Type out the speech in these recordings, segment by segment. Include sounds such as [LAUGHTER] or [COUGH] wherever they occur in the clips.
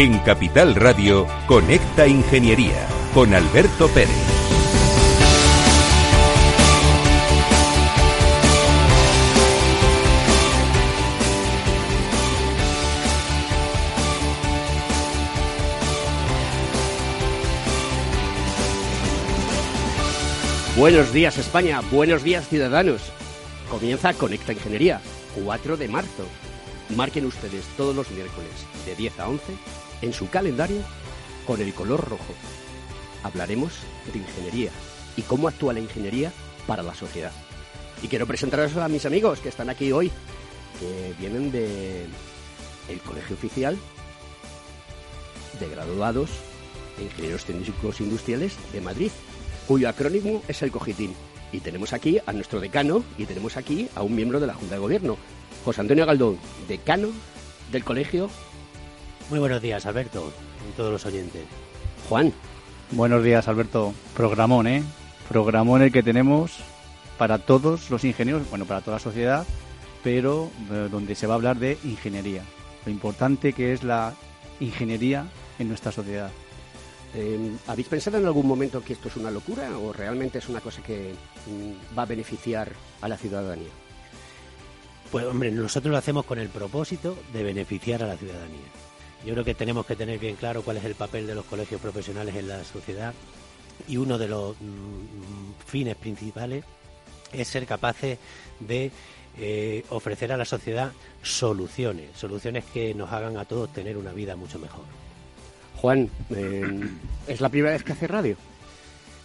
En Capital Radio, Conecta Ingeniería con Alberto Pérez. Buenos días España, buenos días ciudadanos. Comienza Conecta Ingeniería, 4 de marzo. Marquen ustedes todos los miércoles de 10 a 11 en su calendario con el color rojo. Hablaremos de ingeniería y cómo actúa la ingeniería para la sociedad. Y quiero presentaros a mis amigos que están aquí hoy, que vienen de el Colegio Oficial de Graduados de Ingenieros Técnicos Industriales de Madrid, cuyo acrónimo es el COGITIN. Y tenemos aquí a nuestro decano y tenemos aquí a un miembro de la Junta de Gobierno, José Antonio Galdón, decano del colegio. Muy buenos días, Alberto, y todos los oyentes. Juan. Buenos días, Alberto. Programón, ¿eh? Programón el que tenemos para todos los ingenieros, bueno, para toda la sociedad, pero eh, donde se va a hablar de ingeniería. Lo importante que es la ingeniería en nuestra sociedad. Eh, ¿Habéis pensado en algún momento que esto es una locura o realmente es una cosa que mm, va a beneficiar a la ciudadanía? Pues hombre, nosotros lo hacemos con el propósito de beneficiar a la ciudadanía. Yo creo que tenemos que tener bien claro cuál es el papel de los colegios profesionales en la sociedad y uno de los mm, fines principales es ser capaces de eh, ofrecer a la sociedad soluciones, soluciones que nos hagan a todos tener una vida mucho mejor. Juan, eh, ¿es la primera vez que hace radio?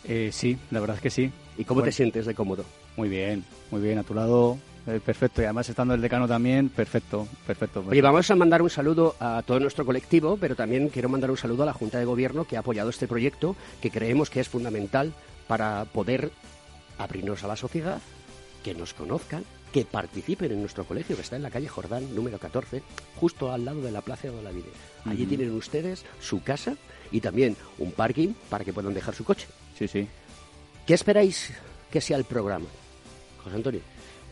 Eh, sí, la verdad es que sí. ¿Y cómo te sientes de cómodo? Muy bien, muy bien. A tu lado perfecto, y además estando el decano también, perfecto, perfecto. Oye, vamos a mandar un saludo a todo nuestro colectivo, pero también quiero mandar un saludo a la Junta de Gobierno que ha apoyado este proyecto, que creemos que es fundamental para poder abrirnos a la sociedad, que nos conozcan, que participen en nuestro colegio, que está en la calle Jordán, número 14, justo al lado de la Plaza de la Vida. Allí tienen ustedes su casa y también un parking para que puedan dejar su coche. Sí, sí. ¿Qué esperáis que sea el programa? José Antonio.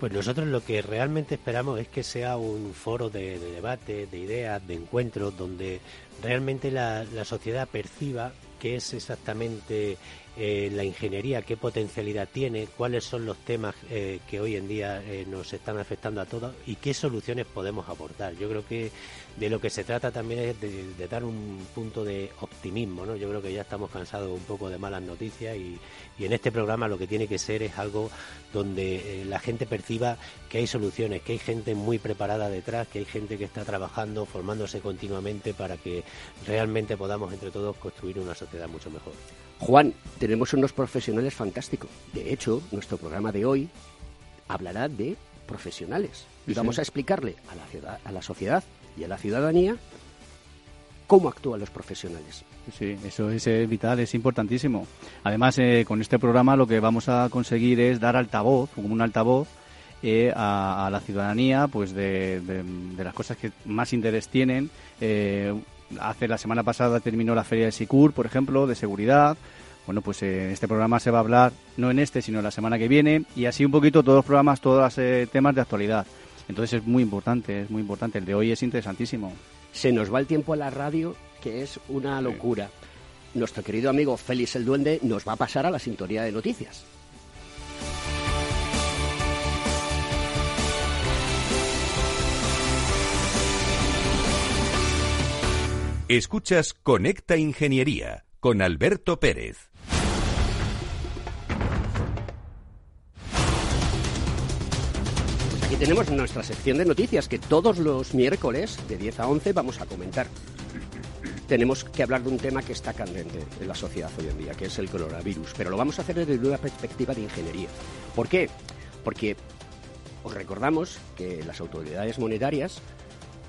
Pues nosotros lo que realmente esperamos es que sea un foro de, de debate, de ideas, de encuentros, donde realmente la, la sociedad perciba qué es exactamente eh, la ingeniería, qué potencialidad tiene, cuáles son los temas eh, que hoy en día eh, nos están afectando a todos y qué soluciones podemos aportar. Yo creo que de lo que se trata también es de, dar un punto de optimismo. ¿no? Yo creo que ya estamos cansados un poco de malas noticias y, en este programa lo que tiene que ser es algo donde la gente perciba que hay soluciones, que hay gente muy preparada detrás, que hay gente que está trabajando, formándose continuamente para que realmente podamos entre todos construir una sociedad mucho mejor. Juan, tenemos unos profesionales fantásticos. De hecho, nuestro programa de hoy hablará de profesionales. Y Sí, vamos sí. a explicarle a la, ciudad- a la sociedad y a la ciudadanía cómo actúan los profesionales. Sí, eso es eh, vital, es importantísimo. Además, eh, con este programa lo que vamos a conseguir es dar altavoz, como un altavoz, eh, a, a la ciudadanía, pues de, de- de las cosas que más interés tienen. Eh, hace la semana pasada terminó la feria de Sicur, por ejemplo, de seguridad. Bueno, pues eh, en este programa se va a hablar, no en este, sino la semana que viene, y así un poquito todos los programas, todos los eh, temas de actualidad. Entonces es muy importante, es muy importante. El de hoy es interesantísimo. Se nos va el tiempo a la radio, que es una locura. Nuestro querido amigo Félix el Duende nos va a pasar a la sintonía de noticias. Escuchas Conecta Ingeniería con Alberto Pérez. Aquí tenemos nuestra sección de noticias que todos los miércoles de 10 a 11 vamos a comentar. Tenemos que hablar de un tema que está candente en la sociedad hoy en día, que es el coronavirus, pero lo vamos a hacer desde una perspectiva de ingeniería. ¿Por qué? Porque os recordamos que las autoridades monetarias,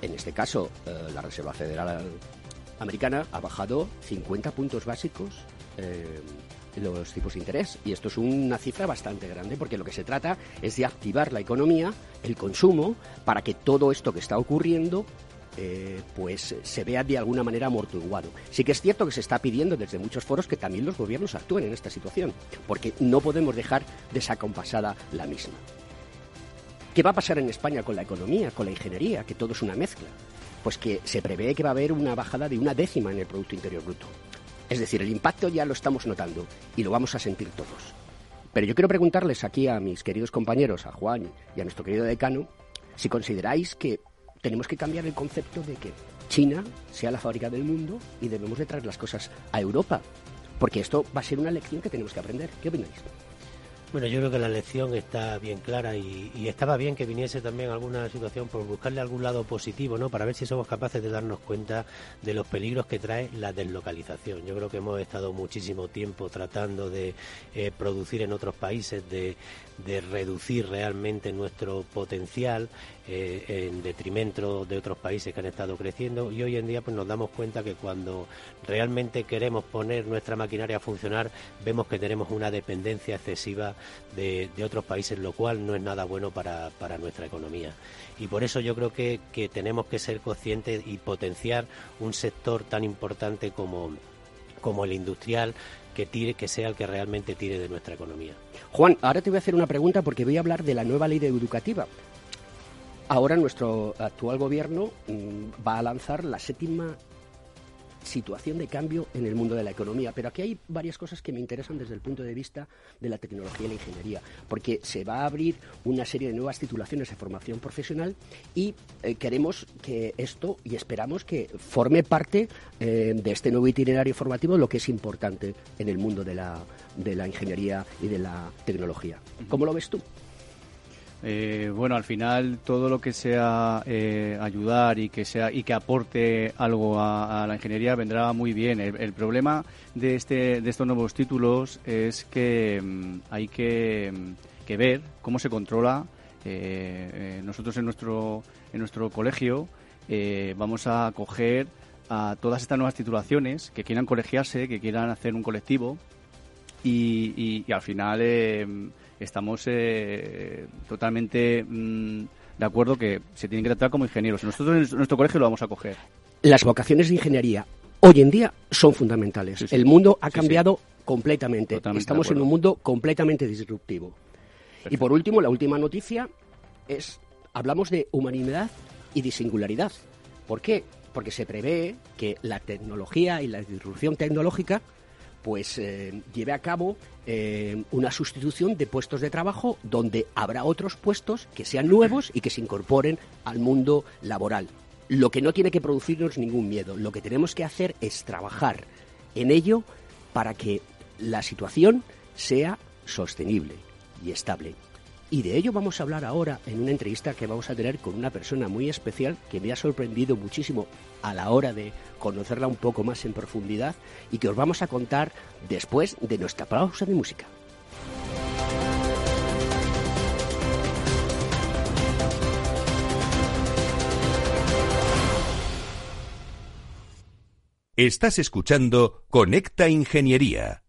en este caso eh, la Reserva Federal Americana, ha bajado 50 puntos básicos eh, los tipos de interés. Y esto es una cifra bastante grande porque lo que se trata es de activar la economía, el consumo, para que todo esto que está ocurriendo eh, pues se vea de alguna manera amortiguado. Sí que es cierto que se está pidiendo desde muchos foros que también los gobiernos actúen en esta situación, porque no podemos dejar desacompasada la misma. ¿Qué va a pasar en España con la economía, con la ingeniería, que todo es una mezcla? Pues que se prevé que va a haber una bajada de una décima en el Producto Interior Bruto. Es decir, el impacto ya lo estamos notando y lo vamos a sentir todos. Pero yo quiero preguntarles aquí a mis queridos compañeros, a Juan y a nuestro querido decano, si consideráis que tenemos que cambiar el concepto de que China sea la fábrica del mundo y debemos de traer las cosas a Europa. Porque esto va a ser una lección que tenemos que aprender. ¿Qué opináis? Bueno, yo creo que la lección está bien clara y, estaba bien que viniese también alguna situación por buscarle algún lado positivo, ¿no? Para ver si somos capaces de darnos cuenta de los peligros que trae la deslocalización. Yo creo que hemos estado muchísimo tiempo tratando de eh, producir en otros países, de, de reducir realmente nuestro potencial eh, en detrimento de otros países que han estado creciendo y hoy en día pues nos damos cuenta que cuando realmente queremos poner nuestra maquinaria a funcionar vemos que tenemos una dependencia excesiva de, otros países lo cual no es nada bueno para, para nuestra economía y por eso yo creo que, que tenemos que ser conscientes y potenciar un sector tan importante como como el industrial que tire, que sea el que realmente tire de nuestra economía. Juan, ahora te voy a hacer una pregunta porque voy a hablar de la nueva ley educativa. Ahora nuestro actual gobierno mm, va a lanzar la séptima situación de cambio en el mundo de la economía. Pero aquí hay varias cosas que me interesan desde el punto de vista de la tecnología y la ingeniería, porque se va a abrir una serie de nuevas titulaciones de formación profesional y eh, queremos que esto y esperamos que forme parte eh, de este nuevo itinerario formativo, lo que es importante en el mundo de la, de la ingeniería y de la tecnología. ¿Cómo lo ves tú? Eh, bueno, al final todo lo que sea eh, ayudar y que sea y que aporte algo a, la ingeniería vendrá muy bien. El, problema de este de estos nuevos títulos es que mm, hay que, mm, que, ver cómo se controla. Eh, nosotros en nuestro en nuestro colegio vamos a acoger a todas estas nuevas titulaciones que quieran colegiarse, que quieran hacer un colectivo y, y al final estamos eh, totalmente mm, de acuerdo que se tienen que tratar como ingenieros. Nosotros en nuestro colegio lo vamos a coger. Las vocaciones de ingeniería hoy en día son fundamentales. El mundo ha cambiado completamente. Estamos en un mundo completamente disruptivo. Y por último, la última noticia es, hablamos de humanidad y de singularidad. ¿Por qué? Porque se prevé que la tecnología y la disrupción tecnológica pues eh, lleve a cabo eh, una sustitución de puestos de trabajo donde habrá otros puestos que sean nuevos y que se incorporen al mundo laboral. Lo que no tiene que producirnos ningún miedo, lo que tenemos que hacer es trabajar en ello para que la situación sea sostenible y estable. Y de ello vamos a hablar ahora en una entrevista que vamos a tener con una persona muy especial que me ha sorprendido muchísimo a la hora de conocerla un poco más en profundidad y que os vamos a contar después de nuestra pausa de música. Estás escuchando Conecta Ingeniería.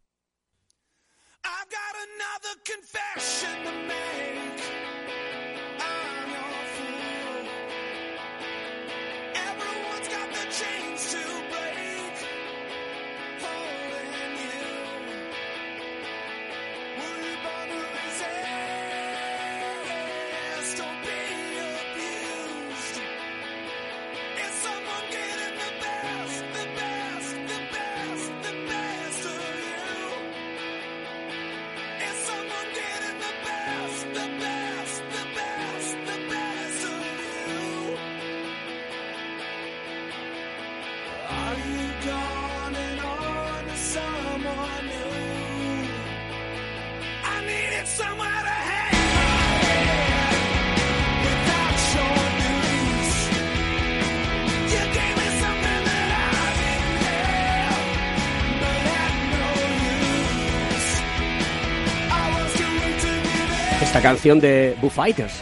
Esta canción de Boo Fighters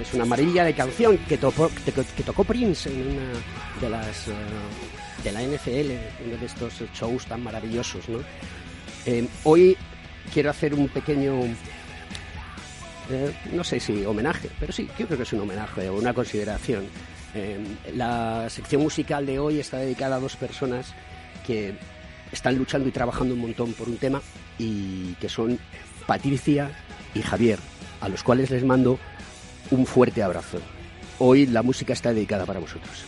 es una maravilla de canción que tocó, que, tocó Prince en una de las eh, de la NFL, uno de estos shows tan maravillosos. ¿no? Eh, hoy quiero hacer un pequeño, eh, no sé si homenaje, pero sí, yo creo que es un homenaje o una consideración. la sección musical de hoy está dedicada a dos personas que están luchando y trabajando un montón por un tema y que son Patricia y Javier a los cuales les mando un fuerte abrazo. Hoy la música está dedicada para vosotros.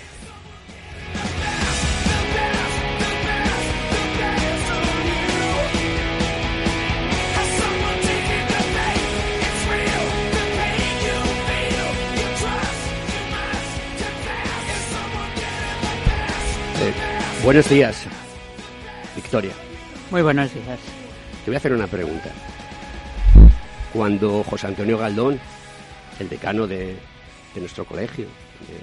Eh, buenos días, Victoria. Muy buenos días. Te voy a hacer una pregunta. Cuando José Antonio Galdón, el decano de, nuestro colegio,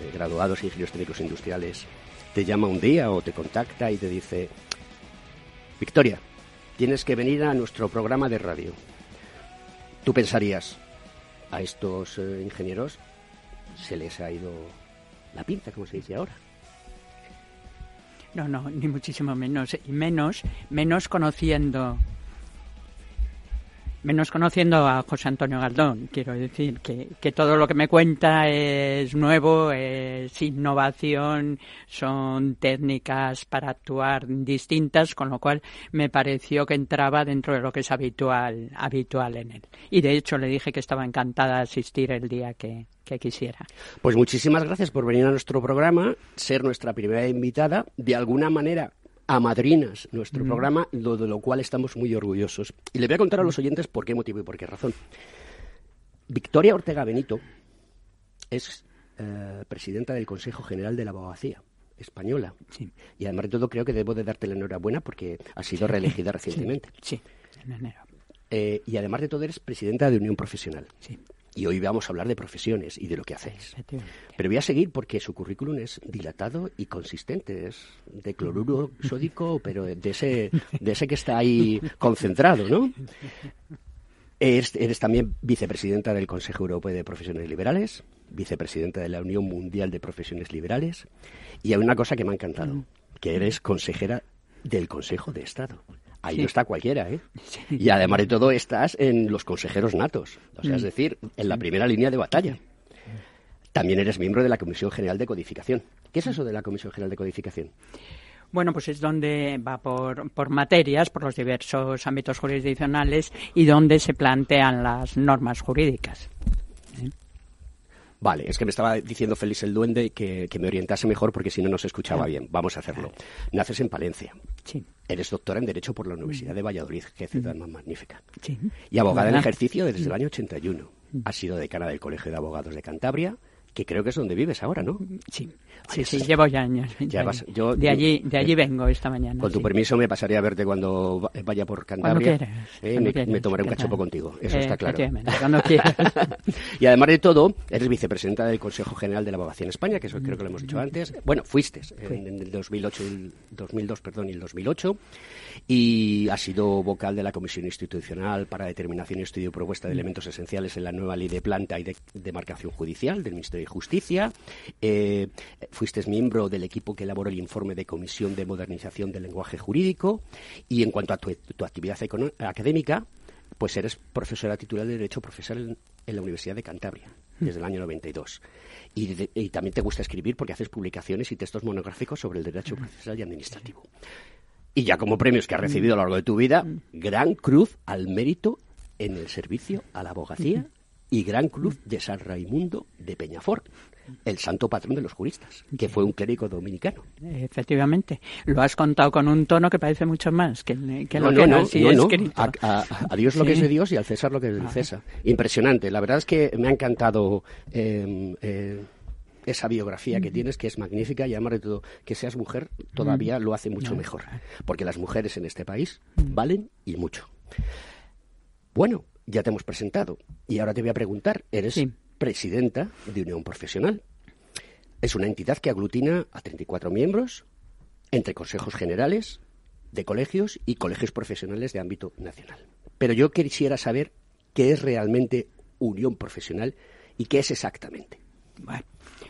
de graduados e ingenieros técnicos industriales, te llama un día o te contacta y te dice, Victoria, tienes que venir a nuestro programa de radio. Tú pensarías, a estos eh, ingenieros se les ha ido la pinza, como se dice ahora. No, no, ni muchísimo menos. Y menos, menos conociendo menos conociendo a José Antonio Galdón, quiero decir que, que, todo lo que me cuenta es nuevo, es innovación, son técnicas para actuar distintas, con lo cual me pareció que entraba dentro de lo que es habitual, habitual en él. Y de hecho le dije que estaba encantada de asistir el día que, que quisiera. Pues muchísimas gracias por venir a nuestro programa, ser nuestra primera invitada. De alguna manera a madrinas nuestro mm. programa, lo, de lo cual estamos muy orgullosos. Y le voy a contar a los oyentes por qué motivo y por qué razón. Victoria Ortega Benito es eh, presidenta del Consejo General de la Abogacía española. Sí. Y además de todo creo que debo de darte la enhorabuena porque ha sido reelegida recientemente. Sí, en enero. Eh, y además de todo eres presidenta de Unión Profesional. Sí. Y hoy vamos a hablar de profesiones y de lo que hacéis. Pero voy a seguir porque su currículum es dilatado y consistente. Es de cloruro sódico, pero de ese, de ese que está ahí concentrado, ¿no? Eres, eres, también vicepresidenta del Consejo Europeo de Profesiones Liberales, vicepresidenta de la Unión Mundial de Profesiones Liberales, y hay una cosa que me ha encantado, que eres consejera del Consejo de Estado. Ahí Sí. no está cualquiera, ¿eh? Sí. Y además de todo estás en los consejeros natos, o sea, es Mm. decir, en la primera línea de batalla. También eres miembro de la Comisión General de Codificación. ¿Qué es eso de la Comisión General de Codificación? Bueno, pues es donde va por, por materias, por los diversos ámbitos jurisdiccionales y donde se plantean las normas jurídicas. Vale, es que me estaba diciendo Félix el Duende que, que me orientase mejor porque si no, no se escuchaba bien. Vamos a hacerlo. Naces en Palencia. Sí, Eres doctora en Derecho por la Universidad de Valladolid. Qué ciudad Mm. más magnífica. sí. Y abogada en ejercicio desde el año 81. Ha sido decana del Colegio de Abogados de Cantabria, que creo que es donde vives ahora, ¿no? Sí, Ay, sí, sí, llevo ya años. Ya de vas- allí. yo- de allí, de allí eh, vengo esta mañana. Con tu sí. permiso me pasaré a verte cuando va- vaya por Cantabria. quieras, Eh, cuando me, quieras, me tomaré un cachopo contigo, eso Eh, está claro. cuando quieras. [LAUGHS] y además de todo, eres vicepresidenta del Consejo General de la Abogacía en España, que eso creo que lo hemos dicho antes. Bueno, fuiste en, en el 2008, y el 2002, perdón, y el 2008. Y has sido vocal de la Comisión Institucional para Determinación y Estudio y Propuesta de Elementos Esenciales en la nueva Ley de Planta y de Demarcación Judicial del Ministerio de Justicia. Eh, fuiste miembro del equipo que elaboró el informe de Comisión de Modernización del Lenguaje Jurídico. Y en cuanto a tu, tu actividad académica, pues eres profesora titular de Derecho Profesional en, la Universidad de Cantabria desde el año 92. Y, de- y también te gusta escribir porque haces publicaciones y textos monográficos sobre el derecho procesal y administrativo. Y ya como premios que has recibido a lo largo de tu vida, Gran Cruz al Mérito en el Servicio a la Abogacía y Gran Cruz de San Raimundo de Peñafort, el santo patrón de los juristas, que fue un clérigo dominicano. Efectivamente. Lo has contado con un tono que parece mucho más que, que no, lo no, que no, no, no. escrito. A, a- a Dios lo que es de Dios y al César lo que es del César. Impresionante. La verdad es que me ha encantado eh, eh, esa biografía que tienes, que es magnífica, y además de todo, que seas mujer todavía lo hace mucho mejor. Porque las mujeres en este país valen y mucho. Bueno, ya te hemos presentado. Y ahora te voy a preguntar, eres Sí. presidenta de Unión Profesional. Es una entidad que aglutina a 34 miembros entre consejos generales de colegios y colegios profesionales de ámbito nacional. Pero yo quisiera saber qué es realmente unión profesional y qué es exactamente. Bueno,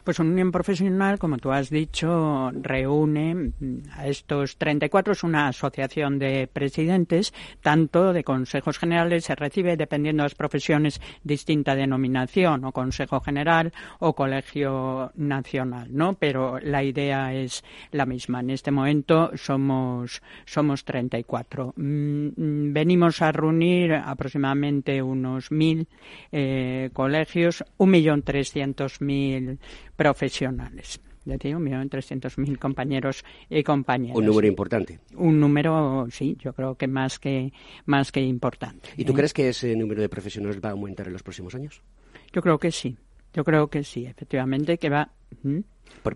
Pues unión profesional, como tú has dicho, reúne mm, a estos 34, es una asociación de presidentes, tanto de consejos generales, se recibe dependiendo de las profesiones distinta denominación, o consejo general o colegio nacional, ¿no? Pero la idea es la misma. En este momento somos, somos 34. Mm, mm, venimos a reunir aproximadamente unos mil eh, colegios, un millón trescientos mil profesionales. Ya te digo, un millón trescientos mil compañeros y compañeras. Un número importante. Un número, sí, yo creo que más que, más que importante. ¿Y tú ¿eh? crees que ese número de profesionales va a aumentar en los próximos años? Yo creo que sí. Yo creo que sí, efectivamente, que va.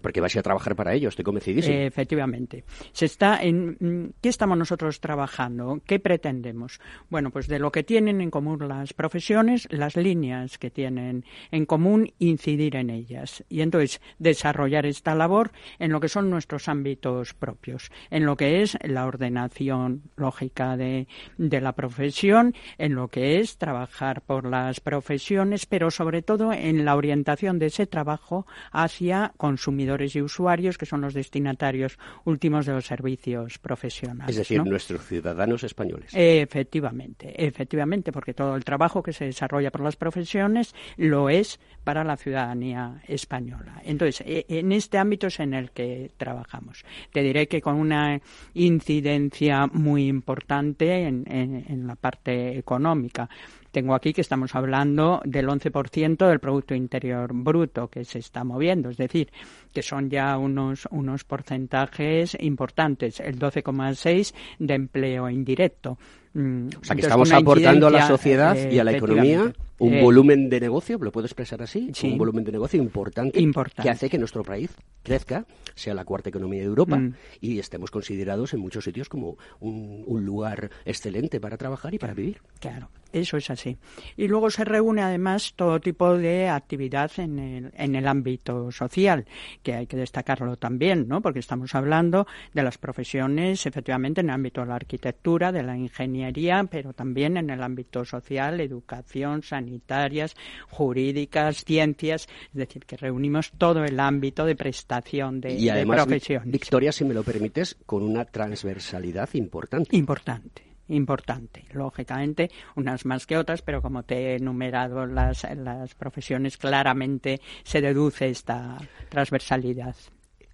Porque vas a trabajar para ello, estoy convencidísimo. efectivamente. Se está en, mm, ¿Qué estamos nosotros trabajando? ¿Qué pretendemos? Bueno, pues de lo que tienen en común las profesiones, las líneas que tienen en común, incidir en ellas. Y entonces desarrollar esta labor en lo que son nuestros ámbitos propios, en lo que es la ordenación lógica de, de la profesión, en lo que es trabajar por las profesiones, pero sobre todo en la orientación de ese trabajo hacia consumidores y usuarios, que son los destinatarios últimos de los servicios profesionales. Es decir, nuestros ciudadanos españoles. Efectivamente, efectivamente, porque todo el trabajo que se desarrolla por las profesiones lo es para la ciudadanía española. Entonces, e, en este ámbito es en el que trabajamos. Te diré que con una incidencia muy importante en la parte económica tengo aquí que estamos hablando del 11% del Producto Interior Bruto que se está moviendo, es decir, que son ya unos, unos porcentajes importantes, el 12,6% de empleo indirecto. Mm, o sea, que estamos aportando a la sociedad y a la economía un eh, volumen de negocio, ¿lo puedo expresar así? Un volumen de negocio importante, que hace que nuestro país crezca, sea la cuarta economía de Europa mm. y estemos considerados en muchos sitios como un, un, lugar excelente para trabajar y para vivir. Claro, eso es así. Y luego se reúne además todo tipo de actividad en el, en el ámbito social, que hay que destacarlo también, ¿no? Porque estamos hablando de las profesiones, efectivamente, en el ámbito de la arquitectura, de la ingeniería, pero también en el ámbito social, educación, sanitarias, jurídicas, ciencias, es decir, que reunimos todo el ámbito de prestación de, y además, profesiones. Victoria, si me lo permites, con una transversalidad importante. Importante importante, lógicamente, unas más que otras, pero como te he enumerado las, las profesiones, claramente se deduce esta transversalidad.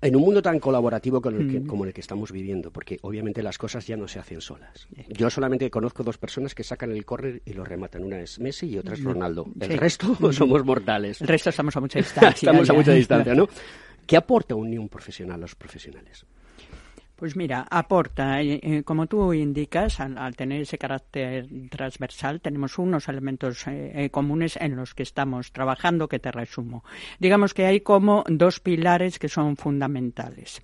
En un mundo tan colaborativo mm. como el que estamos viviendo, porque obviamente las cosas ya no se hacen solas. Yo solamente conozco dos personas que sacan el córner y lo rematan. Una es Messi y otra es mm. Ronaldo. El resto somos mortales. El resto estamos a mucha [LAUGHS] distancia. estamos a mucha distancia, ¿no? ¿Qué aporta unión profesional a los profesionales? Pues mira, aporta, eh, eh, como tú indicas, al, tener ese carácter transversal, tenemos unos elementos eh, comunes en los que estamos trabajando que te resumo. Digamos que hay como dos pilares que son fundamentales.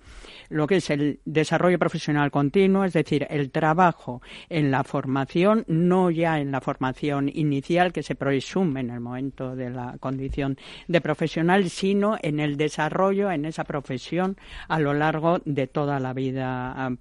Lo que es el desarrollo profesional continuo, es decir, el trabajo en la formación, no ya en la formación inicial que se presume en el momento de la condición de profesional, sino en el desarrollo en esa profesión a lo largo de toda la vida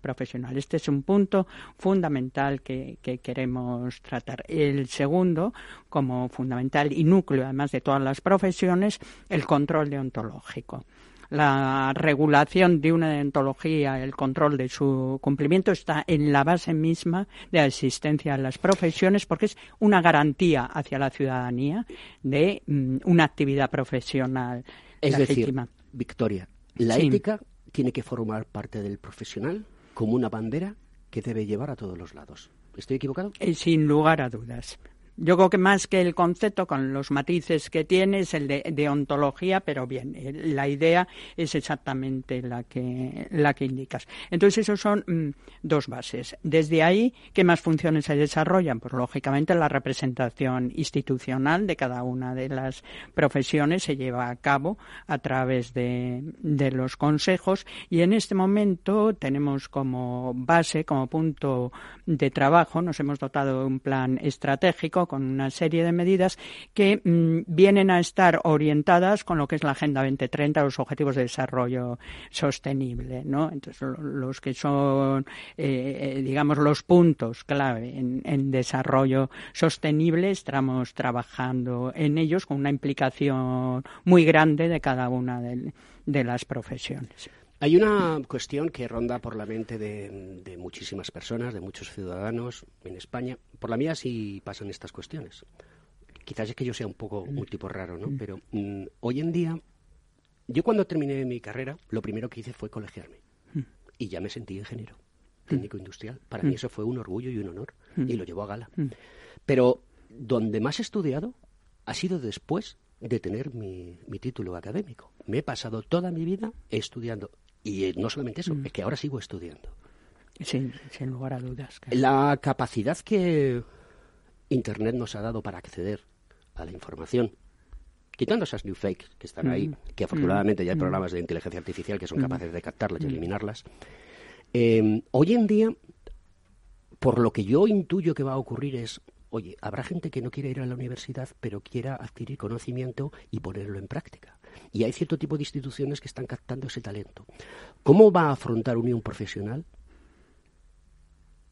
profesional. Este es un punto fundamental que, queremos tratar. El segundo, como fundamental y núcleo además de todas las profesiones, el control deontológico la regulación de una deontología, el control de su cumplimiento está en la base misma de la existencia de las profesiones porque es una garantía hacia la ciudadanía de mm, una actividad profesional es legítima. Decir, Victoria, la ética tiene que formar parte del profesional como una bandera que debe llevar a todos los lados. ¿Estoy equivocado? Eh, sin lugar a dudas. Yo creo que más que el concepto, con los matices que tiene, es el de, ontología, pero bien, eh, la idea es exactamente la que, la que indicas. Entonces, esos son mm, dos bases. Desde ahí, ¿qué más funciones se desarrollan? Pues, lógicamente, la representación institucional de cada una de las profesiones se lleva a cabo a través de, de los consejos y en este momento tenemos como base, como punto de trabajo, nos hemos dotado de un plan estratégico con una serie de medidas que mm, vienen a estar orientadas con lo que es la Agenda 2030, los Objetivos de Desarrollo Sostenible, ¿no? Entonces, los que son, eh, eh, digamos, los puntos clave en, desarrollo sostenible, estamos trabajando en ellos con una implicación muy grande de cada una de las profesiones. Hay una cuestión que ronda por la mente de, muchísimas personas, de muchos ciudadanos en España. Por la mía sí pasan estas cuestiones. Quizás es que yo sea un poco un tipo raro, ¿no? Mm. Pero mm, hoy en día, yo cuando terminé mi carrera, lo primero que hice fue colegiarme. Mm. Y ya me sentí ingeniero, técnico industrial. Para mí eso fue un orgullo y un honor. Y lo llevo a gala. Pero donde más he estudiado ha sido después de tener mi, mi, título académico. Me he pasado toda mi vida estudiando y eh, no solamente eso, mm. es que ahora sigo estudiando. Sin, sin lugar a dudas. La capacidad que Internet nos ha dado para acceder a la información, quitando esas new fakes que están ahí, mm. que afortunadamente ya hay mm. programas de inteligencia artificial que son capaces de captarlas y eliminarlas, em, hoy en día, por lo que yo intuyo que va a ocurrir es, oye, habrá gente que no quiere ir a la universidad, pero quiera adquirir conocimiento y ponerlo en práctica y hay cierto tipo de instituciones que están captando ese talento. ¿Cómo va a afrontar Unión Profesional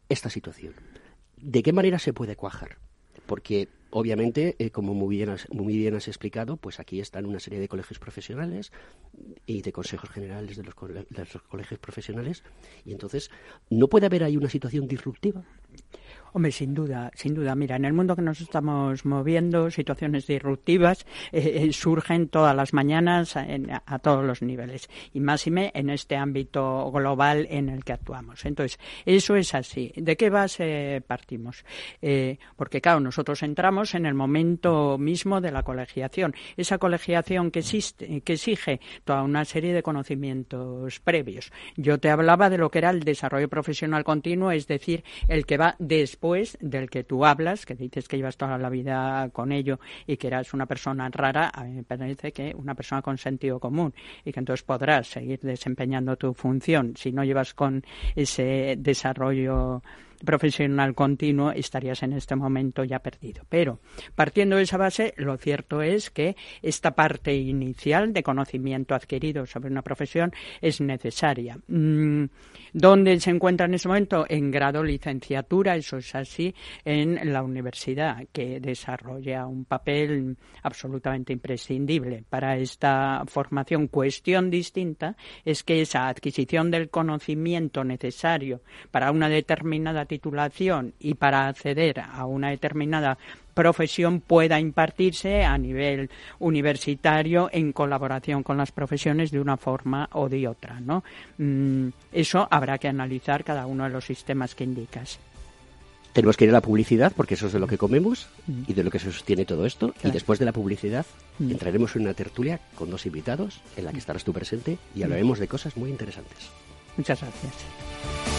esta situación? ¿De qué manera se puede cuajar? Porque obviamente, eh, como muy bien, has, muy bien has explicado, pues aquí están una serie de colegios profesionales y de consejos generales de los, colegios profesionales y entonces no puede haber ahí una situación disruptiva. Hombre, sin duda, sin duda. Mira, en el mundo que nos estamos moviendo, situaciones disruptivas eh, eh, surgen todas las mañanas a, todos los niveles y máxime en este ámbito global en el que actuamos. Entonces, eso es así. ¿De qué base partimos? Eh, porque, claro, nosotros entramos en el momento mismo de la colegiación. Esa colegiación que, existe, que exige toda una serie de conocimientos previos. Yo te hablaba de lo que era el desarrollo profesional continuo, es decir, el que va después del que tú hablas, que dices que llevas toda la vida con ello y que eras una persona rara, a mí me parece que una persona con sentido común y que entonces podrás seguir desempeñando tu función si no llevas con ese desarrollo profesional continuo, estarías en este momento ya perdido. Pero partiendo de esa base, lo cierto es que esta parte inicial de conocimiento adquirido sobre una profesión es necesaria. Mm, ¿Dónde se encuentra en ese momento? En grado licenciatura, eso es así, en la universidad, que desarrolla un papel absolutamente imprescindible para esta formación. Cuestión distinta es que esa adquisición del conocimiento necesario para una determinada titulación y para acceder a una determinada profesión pueda impartirse a nivel universitario en colaboración con las profesiones de una forma o de otra, ¿no? Mm, eso habrá que analizar cada uno de los sistemas que indicas. Tenemos que ir a la publicidad porque eso es de lo que comemos mm. y de lo que se sostiene todo esto. Y después de la publicidad mm. entraremos en una tertulia con dos invitados en la que estarás tú presente y hablaremos de cosas muy interesantes. Muchas gracias.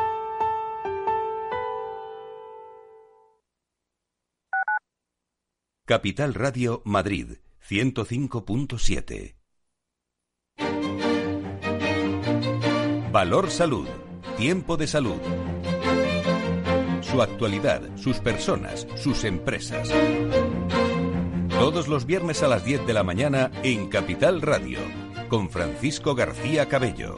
Capital Radio Madrid 105.7. Valor Salud. Tiempo de salud. Su actualidad, sus personas, sus empresas. Todos los viernes a las 10 de la mañana en Capital Radio, con Francisco García Cabello.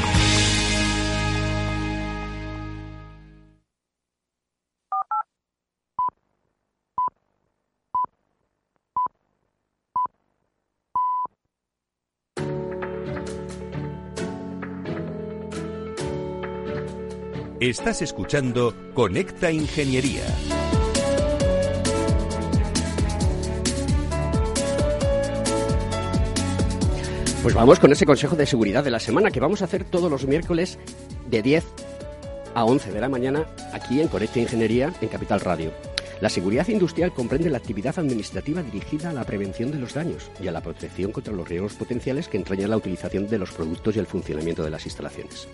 Estás escuchando Conecta Ingeniería. Pues vamos con ese consejo de seguridad de la semana que vamos a hacer todos los miércoles de 10 a 11 de la mañana aquí en Conecta Ingeniería en Capital Radio. La seguridad industrial comprende la actividad administrativa dirigida a la prevención de los daños y a la protección contra los riesgos potenciales que entraña la utilización de los productos y el funcionamiento de las instalaciones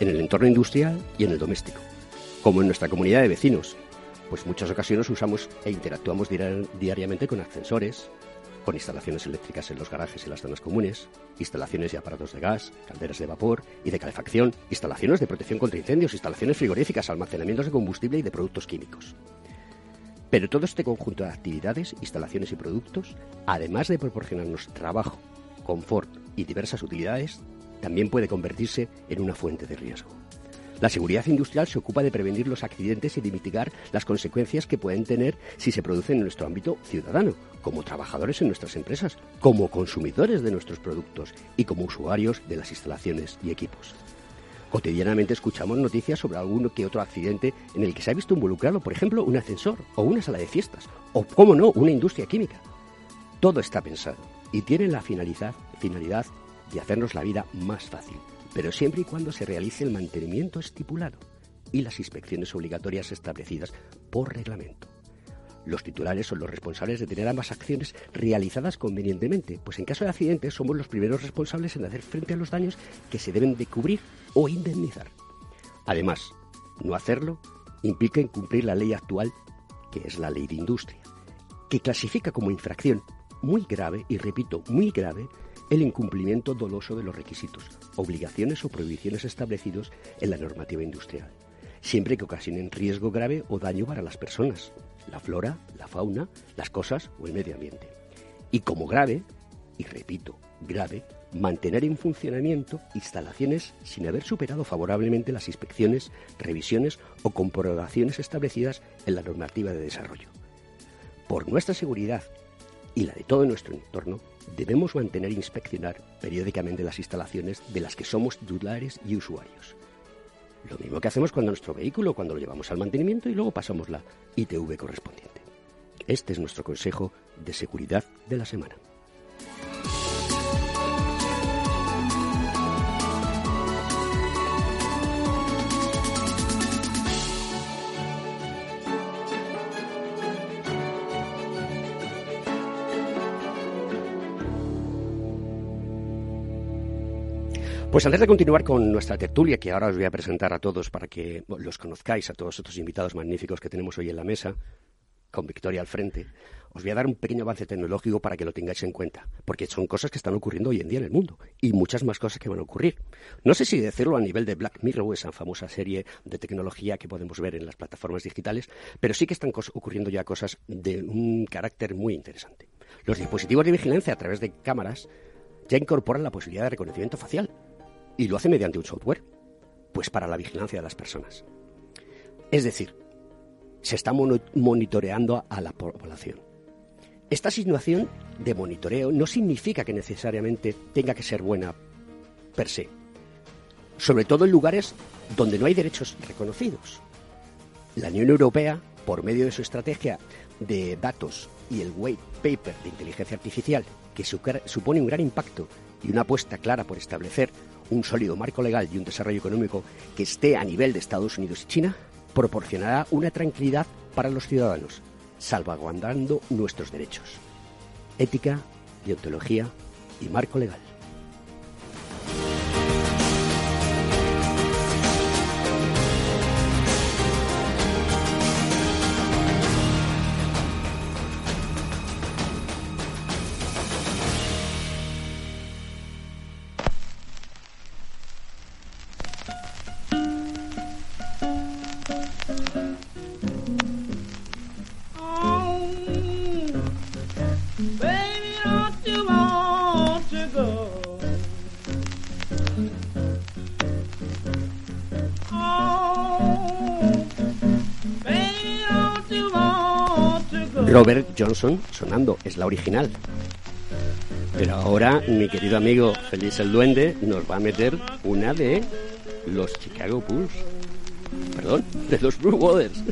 en el entorno industrial y en el doméstico, como en nuestra comunidad de vecinos, pues muchas ocasiones usamos e interactuamos diariamente con ascensores, con instalaciones eléctricas en los garajes y las zonas comunes, instalaciones y aparatos de gas, calderas de vapor y de calefacción, instalaciones de protección contra incendios, instalaciones frigoríficas, almacenamientos de combustible y de productos químicos. Pero todo este conjunto de actividades, instalaciones y productos, además de proporcionarnos trabajo, confort y diversas utilidades, también puede convertirse en una fuente de riesgo. La seguridad industrial se ocupa de prevenir los accidentes y de mitigar las consecuencias que pueden tener si se producen en nuestro ámbito ciudadano, como trabajadores en nuestras empresas, como consumidores de nuestros productos y como usuarios de las instalaciones y equipos. Cotidianamente escuchamos noticias sobre alguno que otro accidente en el que se ha visto involucrado, por ejemplo, un ascensor o una sala de fiestas, o, como no, una industria química. Todo está pensado y tiene la finalidad, finalidad y hacernos la vida más fácil, pero siempre y cuando se realice el mantenimiento estipulado y las inspecciones obligatorias establecidas por reglamento. Los titulares son los responsables de tener ambas acciones realizadas convenientemente, pues en caso de accidente somos los primeros responsables en hacer frente a los daños que se deben de cubrir o indemnizar. Además, no hacerlo implica incumplir la ley actual, que es la ley de industria, que clasifica como infracción muy grave, y repito, muy grave, el incumplimiento doloso de los requisitos, obligaciones o prohibiciones establecidos en la normativa industrial, siempre que ocasionen riesgo grave o daño para las personas, la flora, la fauna, las cosas o el medio ambiente. Y como grave, y repito, grave, mantener en funcionamiento instalaciones sin haber superado favorablemente las inspecciones, revisiones o comprobaciones establecidas en la normativa de desarrollo. Por nuestra seguridad y la de todo nuestro entorno, debemos mantener e inspeccionar periódicamente las instalaciones de las que somos titulares y usuarios. Lo mismo que hacemos cuando nuestro vehículo, cuando lo llevamos al mantenimiento y luego pasamos la ITV correspondiente. Este es nuestro consejo de seguridad de la semana. Pues antes de continuar con nuestra tertulia, que ahora os voy a presentar a todos para que los conozcáis, a todos estos invitados magníficos que tenemos hoy en la mesa, con Victoria al frente, os voy a dar un pequeño avance tecnológico para que lo tengáis en cuenta, porque son cosas que están ocurriendo hoy en día en el mundo y muchas más cosas que van a ocurrir. No sé si decirlo a nivel de Black Mirror, esa famosa serie de tecnología que podemos ver en las plataformas digitales, pero sí que están ocurriendo ya cosas de un carácter muy interesante. Los dispositivos de vigilancia a través de cámaras ya incorporan la posibilidad de reconocimiento facial y lo hace mediante un software, pues para la vigilancia de las personas. Es decir, se está monitoreando a la población. Esta situación de monitoreo no significa que necesariamente tenga que ser buena per se, sobre todo en lugares donde no hay derechos reconocidos. La Unión Europea, por medio de su estrategia de datos y el white paper de inteligencia artificial, que supone un gran impacto y una apuesta clara por establecer un sólido marco legal y un desarrollo económico que esté a nivel de Estados Unidos y China, proporcionará una tranquilidad para los ciudadanos, salvaguardando nuestros derechos. Ética, deontología y marco legal. Johnson sonando, es la original. Pero ahora mi querido amigo Feliz el Duende nos va a meter una de los Chicago Bulls. Perdón, de los Blue Waters.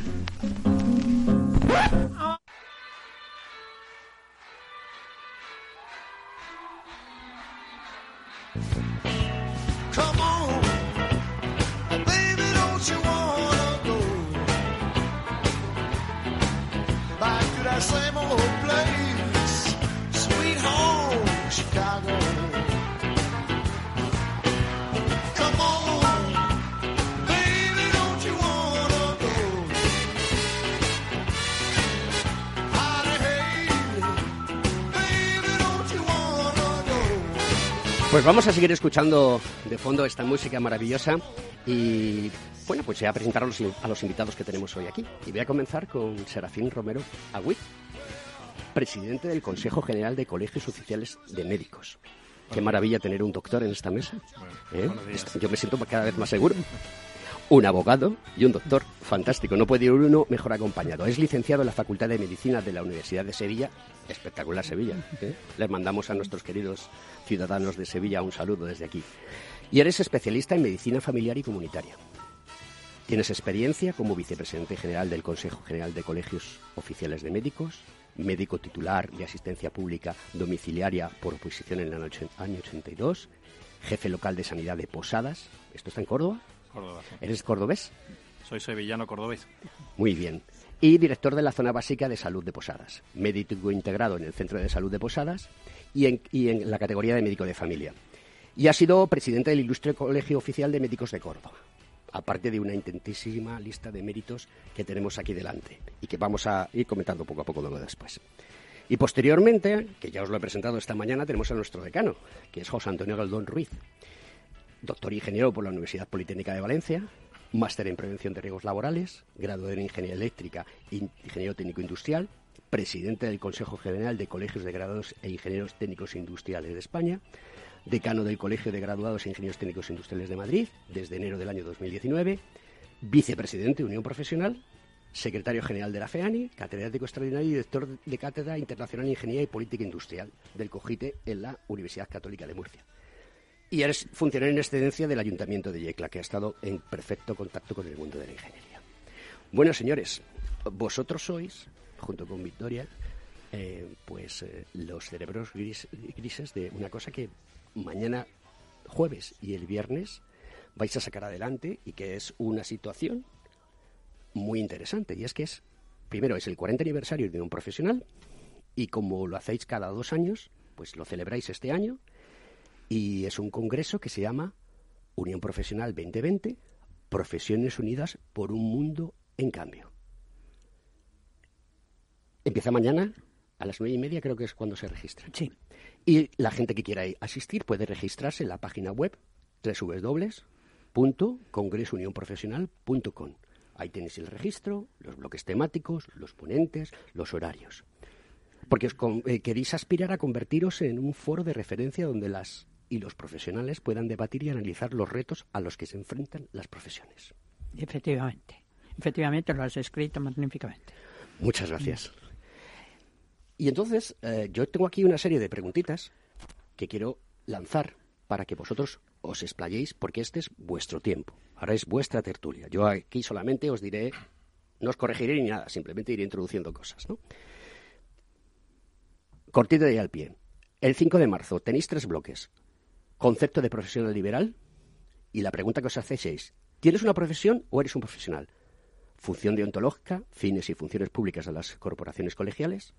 Pues vamos a seguir escuchando de fondo esta música maravillosa y bueno, pues ya presentar a los, a los invitados que tenemos hoy aquí. Y voy a comenzar con Serafín Romero Agüit, presidente del Consejo General de Colegios Oficiales de Médicos. Qué maravilla tener un doctor en esta mesa. ¿eh? Yo me siento cada vez más seguro. Un abogado y un doctor. Fantástico. No puede ir uno mejor acompañado. Es licenciado en la Facultad de Medicina de la Universidad de Sevilla. Espectacular Sevilla. ¿eh? Les mandamos a nuestros queridos ciudadanos de Sevilla un saludo desde aquí. Y eres especialista en medicina familiar y comunitaria. Tienes experiencia como vicepresidente general del Consejo General de Colegios Oficiales de Médicos, médico titular de asistencia pública domiciliaria por oposición en el año och- año 82, jefe local de sanidad de Posadas. ¿Esto está en Córdoba? Córdoba. ¿Eres cordobés? Soy sevillano cordobés. Muy bien. Y director de la zona básica de salud de Posadas. Médico integrado en el Centro de Salud de Posadas y en, y en la categoría de médico de familia. Y ha sido presidente del Ilustre Colegio Oficial de Médicos de Córdoba. Aparte de una intentísima lista de méritos que tenemos aquí delante y que vamos a ir comentando poco a poco luego después. Y posteriormente, que ya os lo he presentado esta mañana, tenemos a nuestro decano, que es José Antonio Galdón Ruiz, doctor ingeniero por la Universidad Politécnica de Valencia, máster en prevención de riesgos laborales, graduado en ingeniería eléctrica e ingeniero técnico industrial, presidente del Consejo General de Colegios de Graduados e Ingenieros Técnicos Industriales de España, decano del Colegio de Graduados e Ingenieros Técnicos Industriales de Madrid desde enero del año 2019, vicepresidente de Unión Profesional, secretario general de la FEANI, catedrático extraordinario y director de Cátedra Internacional en Ingeniería y Política Industrial del COGITE en la Universidad Católica de Murcia. Y eres funcionario en excedencia del Ayuntamiento de Yecla, que ha estado en perfecto contacto con el mundo de la ingeniería. Bueno, señores, vosotros sois, junto con Victoria, eh, pues eh, los cerebros gris- grises de una cosa que mañana jueves y el viernes vais a sacar adelante y que es una situación muy interesante. Y es que es, primero, es el 40 aniversario de un profesional y como lo hacéis cada dos años, pues lo celebráis este año y es un congreso que se llama Unión Profesional 2020, Profesiones Unidas por un Mundo en Cambio. Empieza mañana a las nueve y media, creo que es cuando se registra. Sí. Y la gente que quiera asistir puede registrarse en la página web www.congresounionprofesional.com. Ahí tenéis el registro, los bloques temáticos, los ponentes, los horarios. Porque os con- eh, queréis aspirar a convertiros en un foro de referencia donde las y los profesionales puedan debatir y analizar los retos a los que se enfrentan las profesiones. Efectivamente. Efectivamente, lo has escrito magníficamente. Muchas gracias. Y entonces, eh, yo tengo aquí una serie de preguntitas que quiero lanzar para que vosotros os explayéis, porque este es vuestro tiempo. Ahora es vuestra tertulia. Yo aquí solamente os diré, no os corregiré ni nada, simplemente iré introduciendo cosas, ¿no? Cortita y al pie. El 5 de marzo tenéis tres bloques. Concepto de profesional liberal. Y la pregunta que os hacéis es, ¿tienes una profesión o eres un profesional? Función deontológica, fines y funciones públicas de las corporaciones colegiales.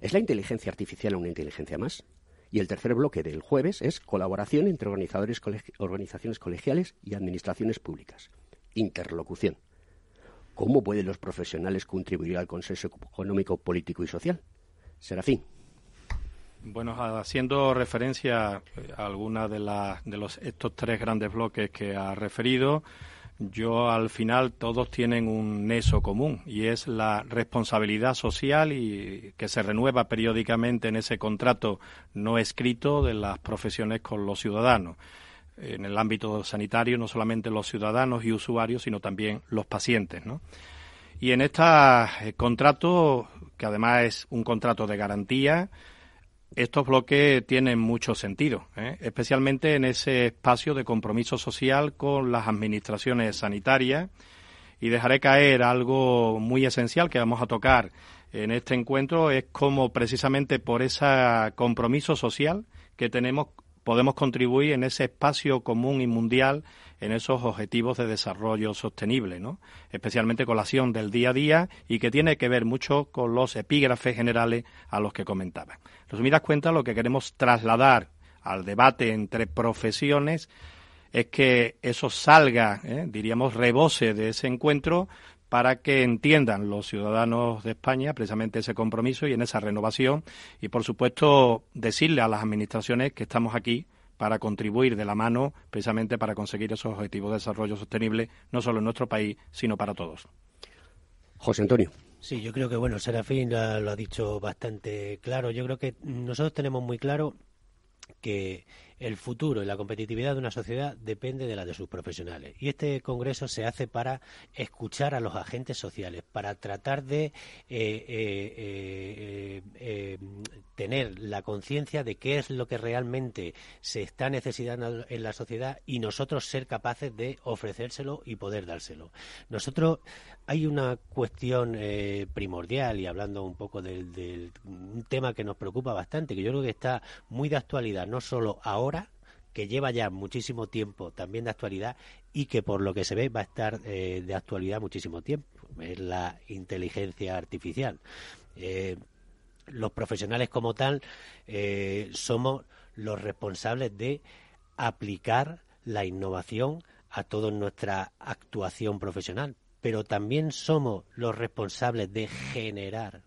¿Es la inteligencia artificial una inteligencia más? Y el tercer bloque del jueves es colaboración entre organizadores organizaciones colegiales y administraciones públicas. Interlocución. ¿Cómo pueden los profesionales contribuir al consenso económico, político y social? Serafín. Bueno, haciendo referencia a alguna de, las de los, estos tres grandes bloques que ha referido, yo al final todos tienen un neso común y es la responsabilidad social y que se renueva periódicamente en ese contrato no escrito de las profesiones con los ciudadanos. En el ámbito sanitario no solamente los ciudadanos y usuarios, sino también los pacientes, ¿no? Y en este contrato, que además es un contrato de garantía, estos bloques tienen mucho sentido, ¿eh? especialmente en ese espacio de compromiso social con las administraciones sanitarias. Y dejaré caer algo muy esencial que vamos a tocar en este encuentro, es cómo precisamente por ese compromiso social que tenemos podemos contribuir en ese espacio común y mundial en esos objetivos de desarrollo sostenible, ¿no? especialmente con la acción del día a día y que tiene que ver mucho con los epígrafes generales a los que comentaba. En resumidas cuentas, lo que queremos trasladar al debate entre profesiones es que eso salga, ¿eh? diríamos, rebose de ese encuentro para que entiendan los ciudadanos de España precisamente ese compromiso y en esa renovación y, por supuesto, decirle a las administraciones que estamos aquí para contribuir de la mano precisamente para conseguir esos objetivos de desarrollo sostenible, no solo en nuestro país, sino para todos. José Antonio. Sí, yo creo que, bueno, Serafín lo, lo ha dicho bastante claro. Yo creo que nosotros tenemos muy claro que el futuro y la competitividad de una sociedad depende de la de sus profesionales. Y este congreso se hace para escuchar a los agentes sociales, para tratar de eh, eh, eh, tener la conciencia de qué es lo que realmente se está necesitando en la sociedad y nosotros ser capaces de ofrecérselo y poder dárselo. Nosotros hay una cuestión primordial y hablando un poco del, tema que nos preocupa bastante, que yo creo que está muy de actualidad, no solo ahora, que lleva ya muchísimo tiempo también de actualidad y que por lo que se ve va a estar eh, de actualidad muchísimo tiempo. Es la inteligencia artificial. Eh, los profesionales como tal eh, somos los responsables de aplicar la innovación a toda nuestra actuación profesional, pero también somos los responsables de generar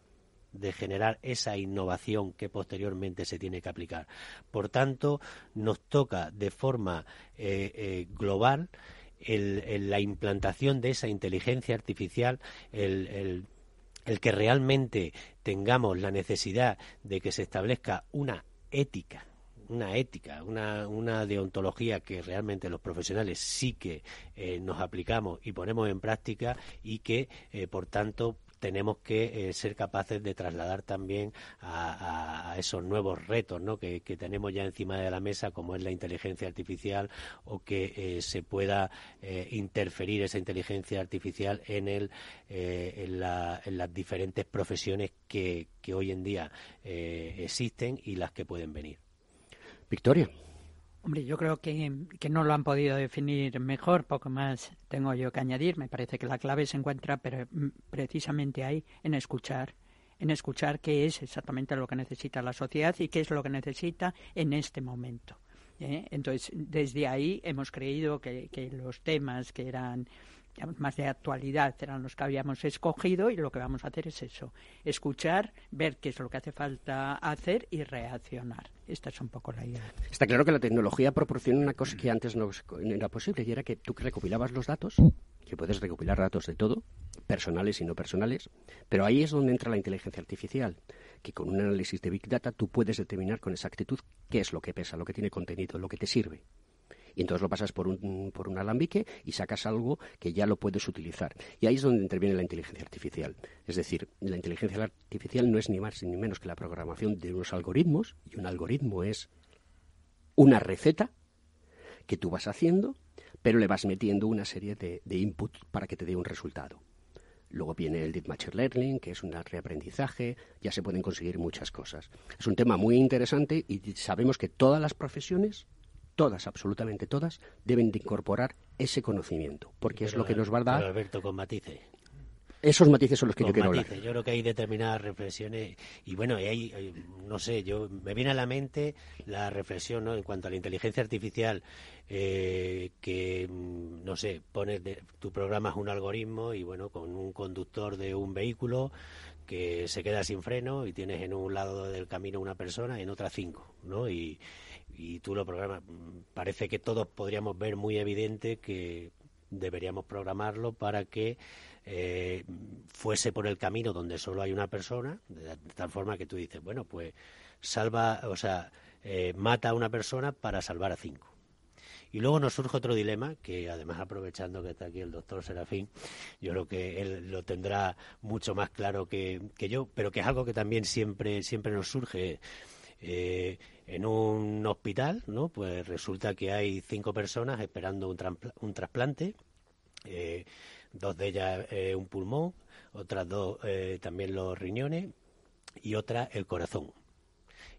de generar esa innovación que posteriormente se tiene que aplicar. Por tanto, nos toca de forma eh, eh, global la implantación de esa inteligencia artificial, el, el que realmente tengamos la necesidad de que se establezca una ética una ética, una, una deontología que realmente los profesionales sí que eh, nos aplicamos y ponemos en práctica y que, por tanto, tenemos que eh, ser capaces de trasladar también a, esos nuevos retos ¿no? que, tenemos ya encima de la mesa, como es la inteligencia artificial, o que eh, se pueda eh, interferir esa inteligencia artificial en, el, en, las diferentes profesiones que, que hoy en día existen y las que pueden venir. Victoria. Hombre, yo creo que, que, no lo han podido definir mejor, poco más tengo yo que añadir. Me parece que la clave se encuentra mm, precisamente ahí, en escuchar, en escuchar qué es exactamente lo que necesita la sociedad y qué es lo que necesita en este momento. ¿eh? Entonces, desde ahí hemos creído que, que los temas que eran más de actualidad eran los que habíamos escogido y lo que vamos a hacer es eso, escuchar, ver qué es lo que hace falta hacer y reaccionar. Esta es un poco la idea. Está claro que la tecnología proporciona una cosa que antes no era posible y era que tú recopilabas los datos, que puedes recopilar datos de todo, personales y no personales, pero ahí es donde entra la inteligencia artificial, que con un análisis de Big Data tú puedes determinar con exactitud qué es lo que pesa, lo que tiene contenido, lo que te sirve y entonces lo pasas por un, por un alambique y sacas algo que ya lo puedes utilizar. Y ahí es donde interviene la inteligencia artificial. Es decir, la inteligencia artificial no es ni más ni menos que la programación de unos algoritmos, y un algoritmo es una receta que tú vas haciendo, pero le vas metiendo una serie de, de inputs para que te dé un resultado. Luego viene el Deep Machine Learning, que es un reaprendizaje, ya se pueden conseguir muchas cosas. Es un tema muy interesante y sabemos que todas las profesiones todas, absolutamente todas, deben de incorporar ese conocimiento, porque es lo que nos va a dar... Alberto, con matices. Esos matices son los que yo quiero hablar. Yo creo que hay determinadas reflexiones y bueno, hay, no sé, yo me viene a la mente la reflexión ¿no? en cuanto a la inteligencia artificial eh, que mm, no sé, pones de, tu programas un algoritmo y bueno, con un conductor de un vehículo que se queda sin freno y tienes en un lado del camino una persona y en otra cinco, ¿no? Y, y tú lo programas. Parece que todos podríamos ver muy evidente que deberíamos programarlo para que eh, fuese por el camino donde solo hay una persona, de, tal forma que tú dices, bueno, pues salva, o sea, eh, mata a una persona para salvar a cinco. Y luego nos surge otro dilema, que además aprovechando que está aquí el doctor Serafín, yo creo que él lo tendrá mucho más claro que, yo, pero que es algo que también siempre, siempre nos surge. En un hospital. Pues resulta que hay cinco personas esperando un, trasplante, eh, dos de ellas eh, un pulmón, otras dos eh, también los riñones y otra el corazón.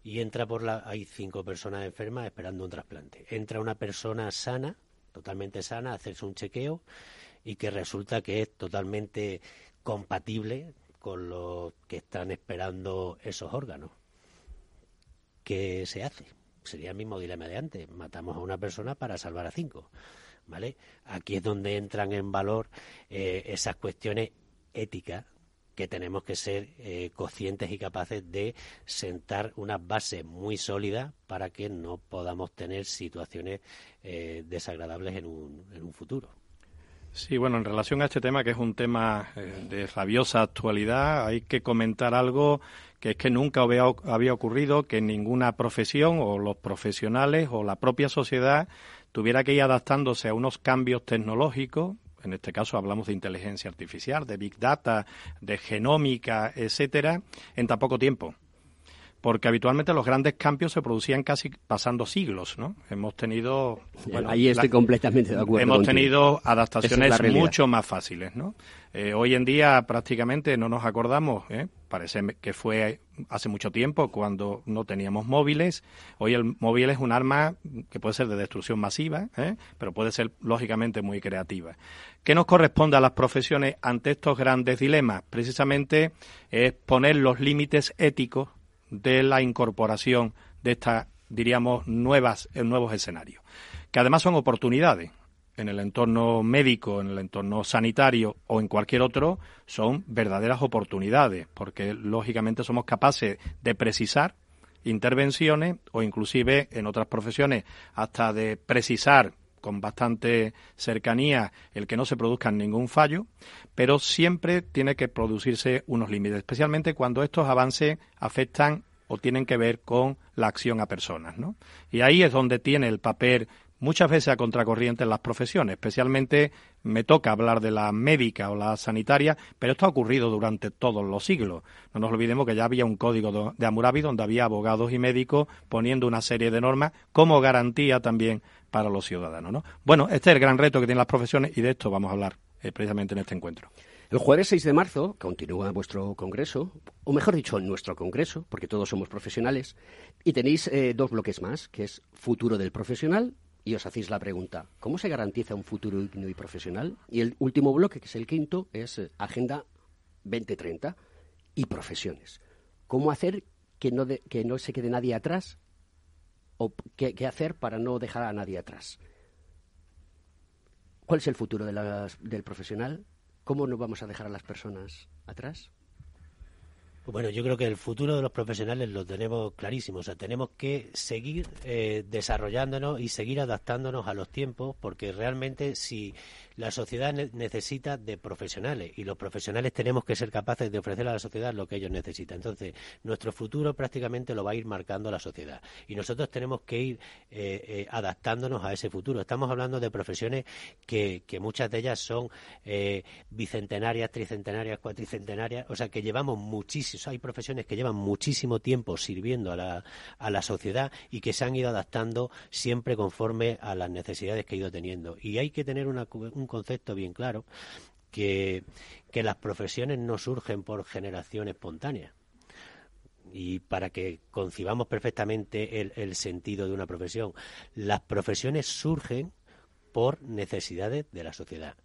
Y entra por la, hay cinco personas enfermas esperando un trasplante. Entra una persona sana, totalmente sana, a hacerse un chequeo y que resulta que es totalmente compatible con los que están esperando esos órganos. ¿Qué se hace? Sería el mismo dilema de antes. Matamos a una persona para salvar a cinco. ¿Vale? Aquí es donde entran en valor eh, esas cuestiones éticas que tenemos que ser eh, conscientes y capaces de sentar unas bases muy sólidas para que no podamos tener situaciones eh, desagradables en un, en un futuro. Sí, bueno, en relación a este tema, que es un tema eh, de rabiosa actualidad, hay que comentar algo que es que nunca había, ocurrido que ninguna profesión o los profesionales o la propia sociedad tuviera que ir adaptándose a unos cambios tecnológicos. En este caso hablamos de inteligencia artificial, de big data, de genómica, etcétera, en tan poco tiempo porque habitualmente los grandes cambios se producían casi pasando siglos, ¿no? Hemos tenido... Ahí estoy la- completamente de acuerdo Hemos contigo. tenido es adaptaciones mucho más fáciles, ¿no? Eh, hoy en día prácticamente no nos acordamos, ¿eh? Parece que fue hace mucho tiempo cuando no teníamos móviles. Hoy el móvil es un arma que puede ser de destrucción masiva, ¿eh? pero puede ser lógicamente muy creativa. ¿Qué nos corresponde a las profesiones ante estos grandes dilemas? Precisamente es poner los límites éticos de la incorporación de estas, diríamos, nuevas, nuevos escenarios, que además son oportunidades en el entorno médico, en el entorno sanitario o en cualquier otro, son verdaderas oportunidades, porque lógicamente somos capaces de precisar intervenciones o inclusive en otras profesiones hasta de precisar con bastante cercanía el que no se produzca ningún fallo, pero siempre tiene que producirse unos límites, especialmente cuando estos avances afectan o tienen que ver con la acción a personas, ¿no? Y ahí es donde tiene el papel muchas veces a contracorriente en las profesiones, especialmente me toca hablar de la médica o la sanitaria, pero esto ha ocurrido durante todos los siglos. No nos olvidemos que ya había un código de Hammurabi donde había abogados y médicos poniendo una serie de normas como garantía también para los ciudadanos, ¿no? Bueno, este es el gran reto que tienen las profesiones y de esto vamos a hablar eh, precisamente en este encuentro. El jueves 6 de marzo continúa vuestro congreso, o mejor dicho, nuestro congreso, porque todos somos profesionales, y tenéis eh, dos bloques más, que es futuro del profesional, y os hacéis la pregunta, ¿cómo se garantiza un futuro digno y profesional? Y el último bloque, que es el quinto, es eh, Agenda 2030 y profesiones. ¿Cómo hacer que no, se quede nadie atrás? ¿O qué, hacer para no dejar a nadie atrás? ¿Cuál es el futuro del profesional? ¿Cómo no vamos a dejar a las personas atrás? Bueno, yo creo que el futuro de los profesionales lo tenemos clarísimo. O sea, tenemos que seguir eh, desarrollándonos y seguir adaptándonos a los tiempos, porque realmente si la sociedad ne- necesita de profesionales y los profesionales tenemos que ser capaces de ofrecer a la sociedad lo que ellos necesitan. Entonces, nuestro futuro prácticamente lo va a ir marcando la sociedad y nosotros tenemos que ir eh, eh, adaptándonos a ese futuro. Estamos hablando de profesiones que, muchas de ellas son eh, bicentenarias, tricentenarias, cuatricentenarias, o sea que llevamos muchísimo, hay profesiones que llevan muchísimo tiempo sirviendo a la, a la sociedad y que se han ido adaptando siempre conforme a las necesidades que ha ido teniendo. Y hay que tener una un concepto bien claro que, que las profesiones no surgen por generación espontánea y para que concibamos perfectamente el, sentido de una profesión. Las profesiones surgen por necesidades de la sociedad.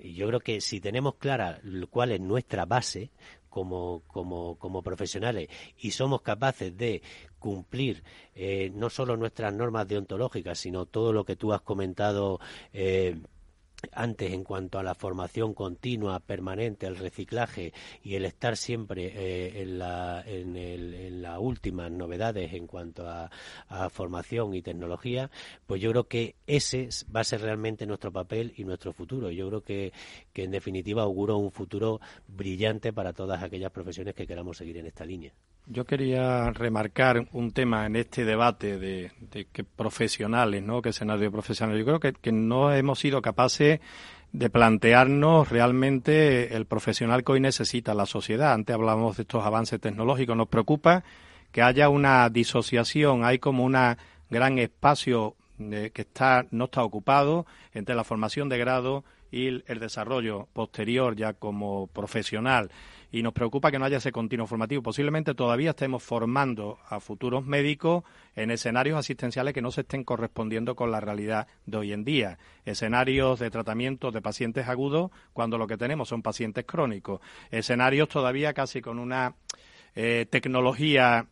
Y yo creo que si tenemos clara cuál es nuestra base como, como, como profesionales y somos capaces de cumplir eh, no solo nuestras normas deontológicas, sino todo lo que tú has comentado eh, antes en cuanto a la formación continua, permanente, el reciclaje y el estar siempre eh, en, la, en, el- en las últimas novedades en cuanto a, a formación y tecnología, pues yo creo que ese es- va a ser realmente nuestro papel y nuestro futuro. Yo creo que, que en definitiva auguro un futuro brillante para todas aquellas profesiones que queramos seguir en esta línea. yo quería remarcar un tema en este debate de, de que profesionales, ¿no? Que escenario profesional. Yo creo que, que no hemos sido capaces de plantearnos realmente el profesional que hoy necesita la sociedad. Antes hablábamos de estos avances tecnológicos. Nos preocupa que haya una disociación, hay como un gran espacio eh, que está no está ocupado entre la formación de grado y el, el desarrollo posterior ya como profesional y nos preocupa que no haya ese continuo formativo. Posiblemente todavía estemos formando a futuros médicos en escenarios asistenciales que no se estén correspondiendo con la realidad de hoy en día. Escenarios de tratamiento de pacientes agudos cuando lo que tenemos son pacientes crónicos. Escenarios todavía casi con una eh, tecnología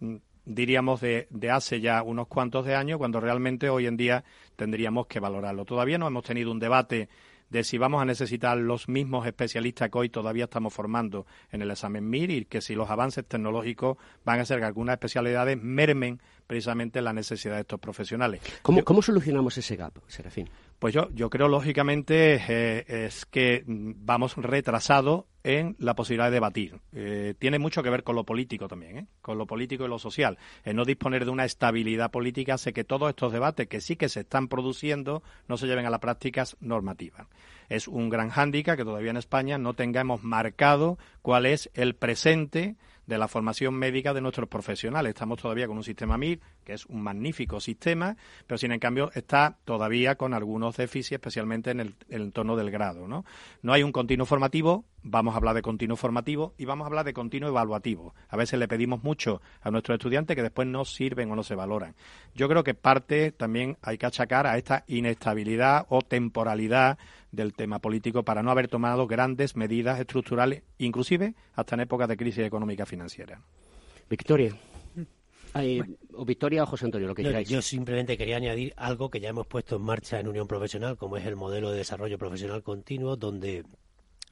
diríamos de, de, hace ya unos cuantos de años, cuando realmente hoy en día tendríamos que valorarlo. Todavía no hemos tenido un debate de si vamos a necesitar los mismos especialistas que hoy todavía estamos formando en el examen MIR y que si los avances tecnológicos van a hacer que algunas especialidades mermen precisamente la necesidad de estos profesionales. ¿Cómo, ¿cómo solucionamos ese gap, Serafín? Pues yo, yo creo, lógicamente, eh, es que vamos retrasados en la posibilidad de debatir. Eh, tiene mucho que ver con lo político también, ¿eh? con lo político y lo social. El no disponer de una estabilidad política hace que todos estos debates que sí que se están produciendo no se lleven a las prácticas normativas. Es un gran hándicap que todavía en España no tengamos marcado cuál es el presente de la formación médica de nuestros profesionales. Estamos todavía con un sistema MIR, que es un magnífico sistema, pero sin en cambio está todavía con algunos déficits, especialmente en el, entorno del grado. ¿no? no hay un continuo formativo, vamos a hablar de continuo formativo y vamos a hablar de continuo evaluativo. A veces le pedimos mucho a nuestros estudiantes que después no sirven o no se valoran. Yo creo que parte también hay que achacar a esta inestabilidad o temporalidad del tema político para no haber tomado grandes medidas estructurales, inclusive hasta en épocas de crisis económica financiera. Victoria. Ay, o Victoria o José Antonio, lo que No, queráis. yo simplemente quería añadir algo que ya hemos puesto en marcha en Unión Profesional, como es el modelo de desarrollo profesional continuo, donde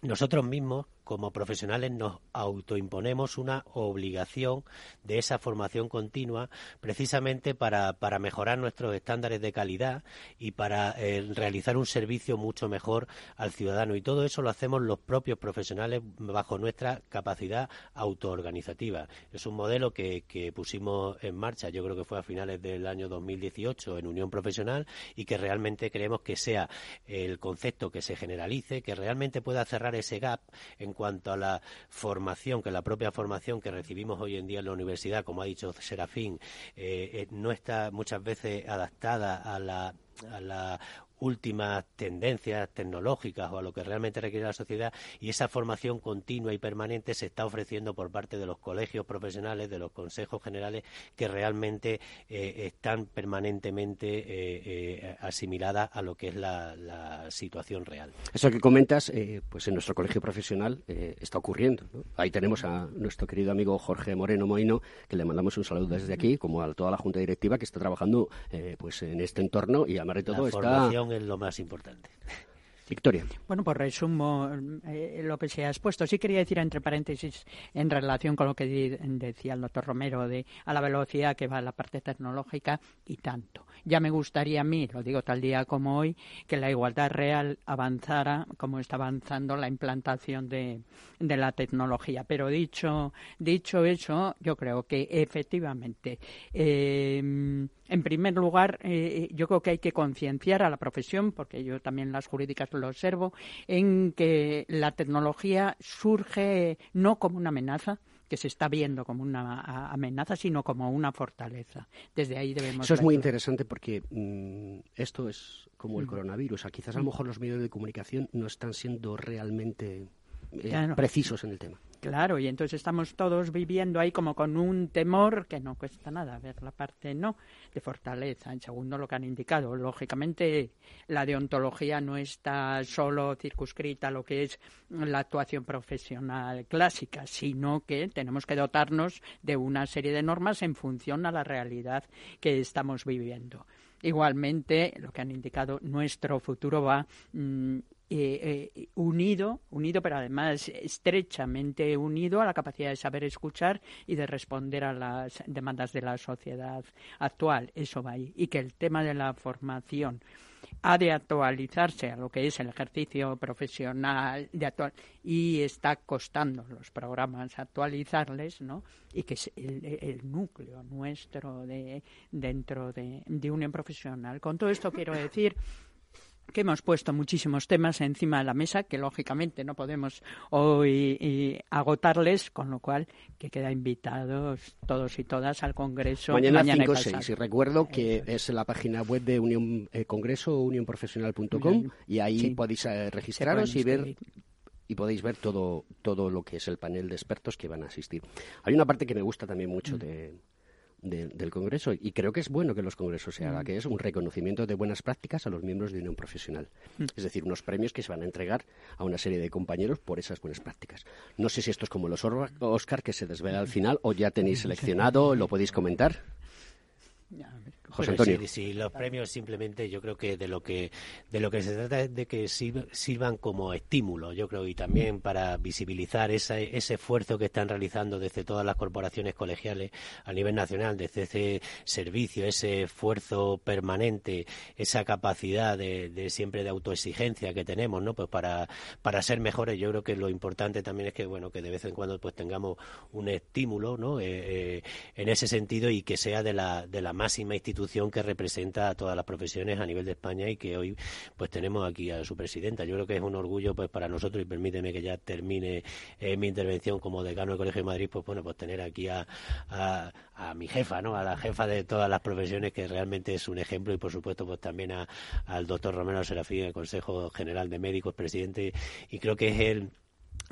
nosotros mismos, como profesionales, nos autoimponemos una obligación de esa formación continua precisamente para, para mejorar nuestros estándares de calidad y para eh, realizar un servicio mucho mejor al ciudadano. Y todo eso lo hacemos los propios profesionales bajo nuestra capacidad autoorganizativa. Es un modelo que, que pusimos en marcha, yo creo que fue a finales del año 2018 en Unión Profesional y que realmente creemos que sea el concepto que se generalice, que realmente pueda cerrar ese gap en cuanto a la formación, que la propia formación que recibimos hoy en día en la universidad, como ha dicho Serafín, eh, eh, no está muchas veces adaptada a la a la últimas tendencias tecnológicas o a lo que realmente requiere la sociedad y esa formación continua y permanente se está ofreciendo por parte de los colegios profesionales, de los consejos generales que realmente eh, están permanentemente eh, eh, asimiladas a lo que es la, la situación real. Eso que comentas, eh, pues en nuestro colegio profesional está ocurriendo. ¿no? Ahí tenemos a nuestro querido amigo Jorge Moreno Moino, que le mandamos un saludo desde aquí, como a toda la junta directiva que está trabajando pues en este entorno y además de todo la está es lo más importante. Victoria. Bueno, pues resumo eh, lo que se ha expuesto. Sí quería decir, entre paréntesis, en relación con lo que di- decía el doctor Romero, de a la velocidad que va la parte tecnológica y tanto. Ya me gustaría a mí, lo digo tal día como hoy, que la igualdad real avanzara como está avanzando la implantación de, de la tecnología. Pero dicho, dicho eso, yo creo que efectivamente, eh, en primer lugar, eh, yo creo que hay que concienciar a la profesión, porque yo también las jurídicas lo observo, en que la tecnología surge no como una amenaza, que se está viendo como una amenaza, sino como una fortaleza. Desde ahí debemos Eso es muy interesante porque mm, esto es como el Mm. coronavirus. O sea, quizás a lo mejor los medios de comunicación no están siendo realmente eh, Claro. precisos en el tema. Claro, y entonces estamos todos viviendo ahí como con un temor que no cuesta nada ver la parte no de fortaleza. En segundo, lo que han indicado, lógicamente la deontología no está solo circunscrita a lo que es la actuación profesional clásica, sino que tenemos que dotarnos de una serie de normas en función a la realidad que estamos viviendo. Igualmente, lo que han indicado, nuestro futuro va mm, eh, eh, unido, unido, pero además estrechamente unido a la capacidad de saber escuchar y de responder a las demandas de la sociedad actual. Eso va ahí. Y que el tema de la formación ha de actualizarse a lo que es el ejercicio profesional de actual y está costando los programas actualizarles, ¿no? Y que es el, el núcleo nuestro de dentro de, de Unión Profesional. Con todo esto quiero decir que hemos puesto muchísimos temas encima de la mesa que lógicamente no podemos hoy y agotarles, con lo cual que queda invitados todos y todas al Congreso Mañana, y 5 o pasado. 6. Y recuerdo que es la página web de Unión eh, Congreso, unionprofesional.com, y ahí Sí. podéis eh, registraros y ver y podéis ver todo todo lo que es el panel de expertos que van a asistir. Hay una parte que me gusta también Mm. mucho de, de- del Congreso y creo que es bueno que los congresos se Mm. haga, que es un reconocimiento de buenas prácticas a los miembros de Unión Profesional. Mm. Es decir, unos premios que se van a entregar a una serie de compañeros por esas buenas prácticas. No sé si esto es como los Oscar que se desvela al final o ya tenéis seleccionado, lo podéis comentar. José Antonio. Si, si los premios simplemente yo creo que de lo que de lo que se trata es de que sirv- sirvan como estímulo, yo creo, y también para visibilizar esa- ese esfuerzo que están realizando desde todas las corporaciones colegiales a nivel nacional, desde ese servicio, ese esfuerzo permanente, esa capacidad de, de siempre de autoexigencia que tenemos, ¿no? Pues para, para ser mejores, yo creo que lo importante también es que bueno que de vez en cuando pues tengamos un estímulo, ¿no? Eh, eh, en ese sentido y que sea de la de la máxima institución que representa a todas las profesiones a nivel de España y que hoy pues tenemos aquí a su presidenta. Yo creo que es un orgullo pues para nosotros y permíteme que ya termine eh, mi intervención como decano del Colegio de Madrid, pues bueno, pues tener aquí a, a, a mi jefa, ¿no? A la jefa de todas las profesiones que realmente es un ejemplo y por supuesto pues también a- al doctor Romero Serafín, el Consejo General de Médicos, presidente, y creo que es él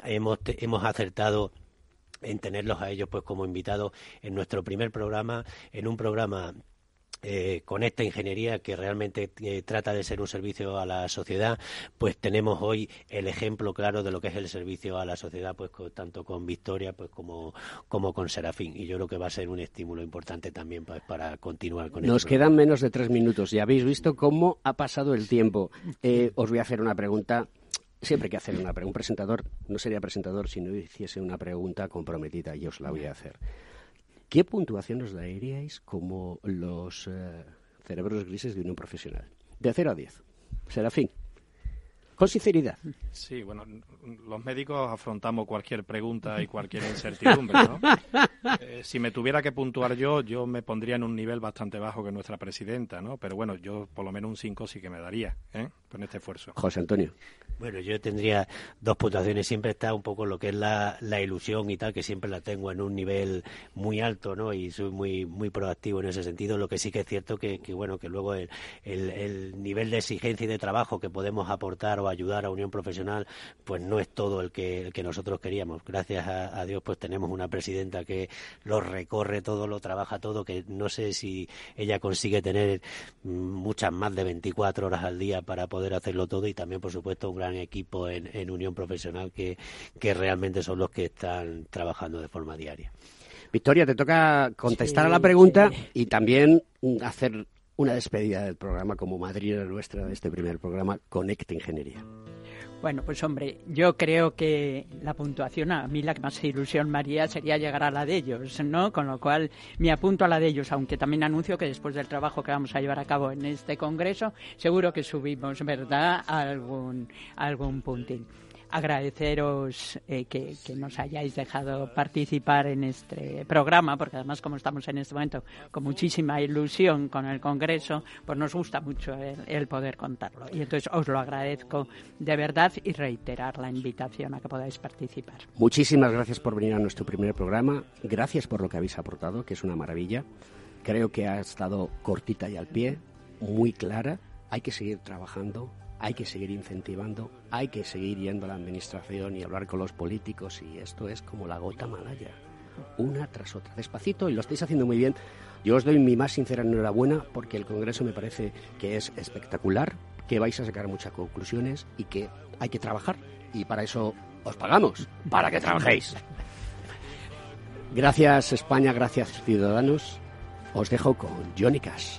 hemos, hemos acertado en tenerlos a ellos pues como invitados en nuestro primer programa, en un programa eh, con esta ingeniería que realmente eh, trata de ser un servicio a la sociedad, pues tenemos hoy el ejemplo claro de lo que es el servicio a la sociedad, pues con- tanto con Victoria pues como, como con Serafín. Y yo creo que va a ser un estímulo importante también pues, para continuar con Nos este quedan menos de tres minutos y habéis visto cómo ha pasado el tiempo. Eh, os voy a hacer una pregunta. Siempre hay que hacer una pregunta. Un presentador no sería presentador si no hiciese una pregunta comprometida y os la voy a hacer. ¿Qué puntuación os daríais como los eh, cerebros grises de Unión Profesional? De 0 a 10. Serafín. Con sinceridad. Sí, bueno, los médicos afrontamos cualquier pregunta y cualquier incertidumbre, ¿no? [LAUGHS] Eh, si me tuviera que puntuar yo, yo me pondría en un nivel bastante bajo que nuestra presidenta, ¿no? Pero bueno, yo por lo menos un 5 sí que me daría, ¿eh? Con este esfuerzo. José Antonio. Bueno, yo tendría dos puntuaciones. Siempre está un poco lo que es la, la ilusión y tal, que siempre la tengo en un nivel muy alto, ¿no? Y soy muy muy proactivo en ese sentido. Lo que sí que es cierto que, que bueno, que luego el, el, el nivel de exigencia y de trabajo que podemos aportar o ayudar a Unión Profesional, pues no es todo el que, el que nosotros queríamos. Gracias a, a Dios, pues tenemos una presidenta que lo recorre todo, lo trabaja todo, que no sé si ella consigue tener mm, muchas más de 24 horas al día para poder hacerlo todo y también, por supuesto, un gran equipo en, en Unión Profesional que, que realmente son los que están trabajando de forma diaria. Victoria, te toca contestar Sí, a la pregunta sí. y también hacer una despedida del programa como madrina nuestra de este primer programa, Conecta Ingeniería. Bueno, pues hombre, yo creo que la puntuación a mí la que más ilusión me haría sería llegar a la de ellos, ¿no? Con lo cual me apunto a la de ellos, aunque también anuncio que después del trabajo que vamos a llevar a cabo en este congreso, seguro que subimos, ¿verdad?, algún, algún puntín. Agradeceros eh, que, nos hayáis dejado participar en este programa, porque además como estamos en este momento con muchísima ilusión con el Congreso, pues nos gusta mucho el, el poder contarlo. Y entonces os lo agradezco de verdad y reiterar la invitación a que podáis participar. Muchísimas gracias por venir a nuestro primer programa. Gracias por lo que habéis aportado, que es una maravilla. Creo que ha estado cortita y al pie, muy clara. Hay que seguir trabajando, hay que seguir incentivando, hay que seguir yendo a la administración y hablar con los políticos y esto es como la gota malaya, una tras otra, despacito y lo estáis haciendo muy bien. Yo os doy mi más sincera enhorabuena porque el Congreso me parece que es espectacular, que vais a sacar muchas conclusiones y que hay que trabajar y para eso os pagamos, para que trabajéis. Gracias España, gracias ciudadanos. Os dejo con Johnny Cash.